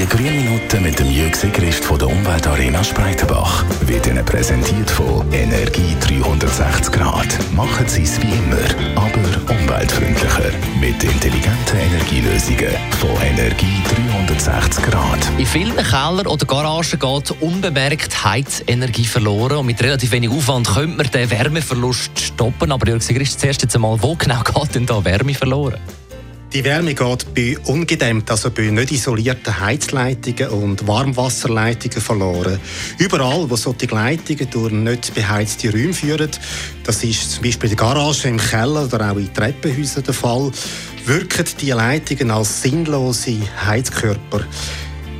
Die grünen Minuten mit dem Jürg Sigrist von der Umweltarena Spreitenbach wird Ihnen präsentiert von Energie 360 Grad. Machen Sie es wie immer, aber umweltfreundlicher. Mit intelligenten Energielösungen von Energie 360 Grad. In vielen Kellern oder Garagen geht unbemerkt Heizenergie verloren. Und mit relativ wenig Aufwand könnte man den Wärmeverlust stoppen. Aber Jörg Sigrist, zuerst einmal, wo genau geht denn da Wärme verloren? Die Wärme geht bei ungedämmt, also bei nicht isolierten Heizleitungen und Warmwasserleitungen verloren. Überall, wo solche Leitungen durch nicht beheizte Räume führen, das ist zum Beispiel in der Garage, im Keller oder auch in Treppenhäusern der Fall, wirken diese Leitungen als sinnlose Heizkörper.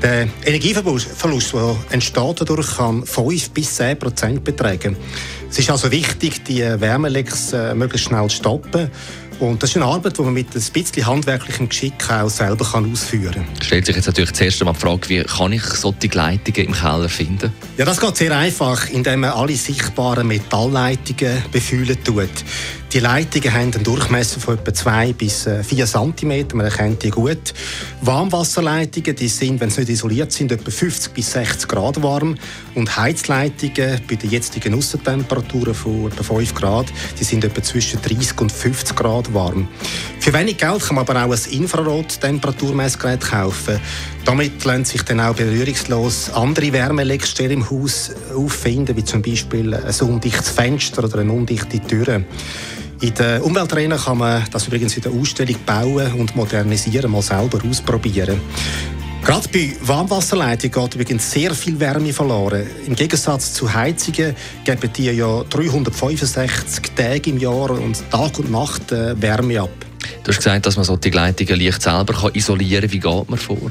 Der Energieverlust, der entsteht dadurch, kann 5 bis 10 Prozent betragen. Es ist also wichtig, die Wärmelecks äh, möglichst schnell zu stoppen und das ist eine Arbeit, die man mit ein bisschen handwerklichem Geschick auch selber kann ausführen kann. Stellt sich jetzt natürlich zuerst einmal die Frage, wie kann ich solche Leitungen im Keller finden? Ja, das geht sehr einfach, indem man alle sichtbaren Metallleitungen befühlen tut. Die Leitungen haben einen Durchmesser von etwa 2 bis 4 cm, man erkennt die gut. Warmwasserleitungen die sind, wenn sie nicht isoliert sind, etwa 50 bis 60 Grad warm. Und Heizleitungen bei den jetzigen Aussentemperaturen von etwa 5 Grad, die sind etwa zwischen 30 und 50 Grad warm. Für wenig Geld kann man aber auch ein Infrarot-Temperaturmessgerät kaufen. Damit lassen sich dann auch berührungslos andere Wärmeleckstellen im Haus auffinden, wie zum Beispiel ein undichtes Fenster oder eine undichte Tür. In der Umweltarena kann man das übrigens in der Ausstellung bauen und modernisieren, mal selber ausprobieren. Gerade bei Warmwasserleitungen geht übrigens sehr viel Wärme verloren. Im Gegensatz zu Heizungen geben die ja 365 Tage im Jahr und Tag und Nacht äh, Wärme ab. Du hast gesagt, dass man so die Leitungen leicht selber isolieren kann. Wie geht man vor?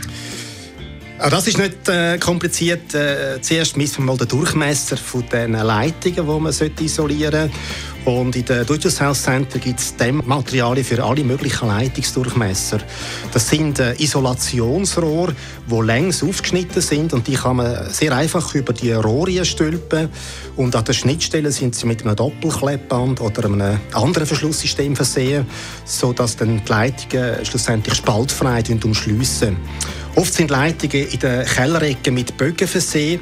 Auch das ist nicht äh, kompliziert. Äh, zuerst misst man mal den Durchmesser von den Leitungen, die man isolieren sollte. Und in den Durchschnittshouse Center gibt es Materialien für alle möglichen Leitungsdurchmesser. Das sind äh, Isolationsrohre, die längs aufgeschnitten sind und die kann man sehr einfach über die Rohre stülpen. Und an der Schnittstelle sind sie mit einem Doppelkleppband oder einem anderen Verschlusssystem versehen, sodass dann die Leitungen schlussendlich spaltfrei umschliessen. Oft sind Leitungen in den Kellerecken mit Bögen versehen.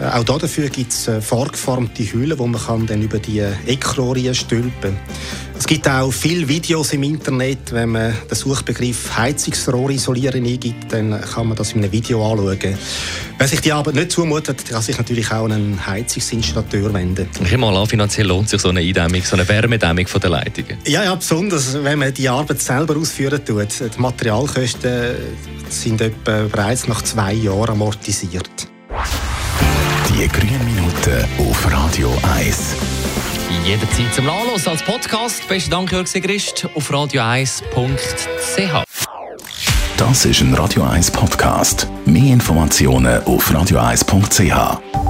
Äh, auch dafür gibt es äh, vorgeformte Hüllen, wo man kann dann über die Eckrohre stülpen kann. Es gibt auch viele Videos im Internet. Wenn man den Suchbegriff Heizungsrohr isolieren eingibt, dann kann man das in einem Video anschauen. Wer sich die Arbeit nicht zumutet, kann sich natürlich auch an einen Heizungsinstallateur wenden. Ich mal an, finanziell lohnt sich so eine Eindämmung, so eine Wärmedämmung von der Leitungen. Ja, ja, besonders wenn man die Arbeit selber ausführen tut. Die Materialkosten sind etwa bereits nach zwei Jahren amortisiert. Die grünen Minuten auf Radio 1. Jederzeit zum Nachlesen als Podcast. Besten Dank, Jörg Sigrist, auf radio1.ch. Das ist ein Radio 1 Podcast. Mehr Informationen auf radio1.ch.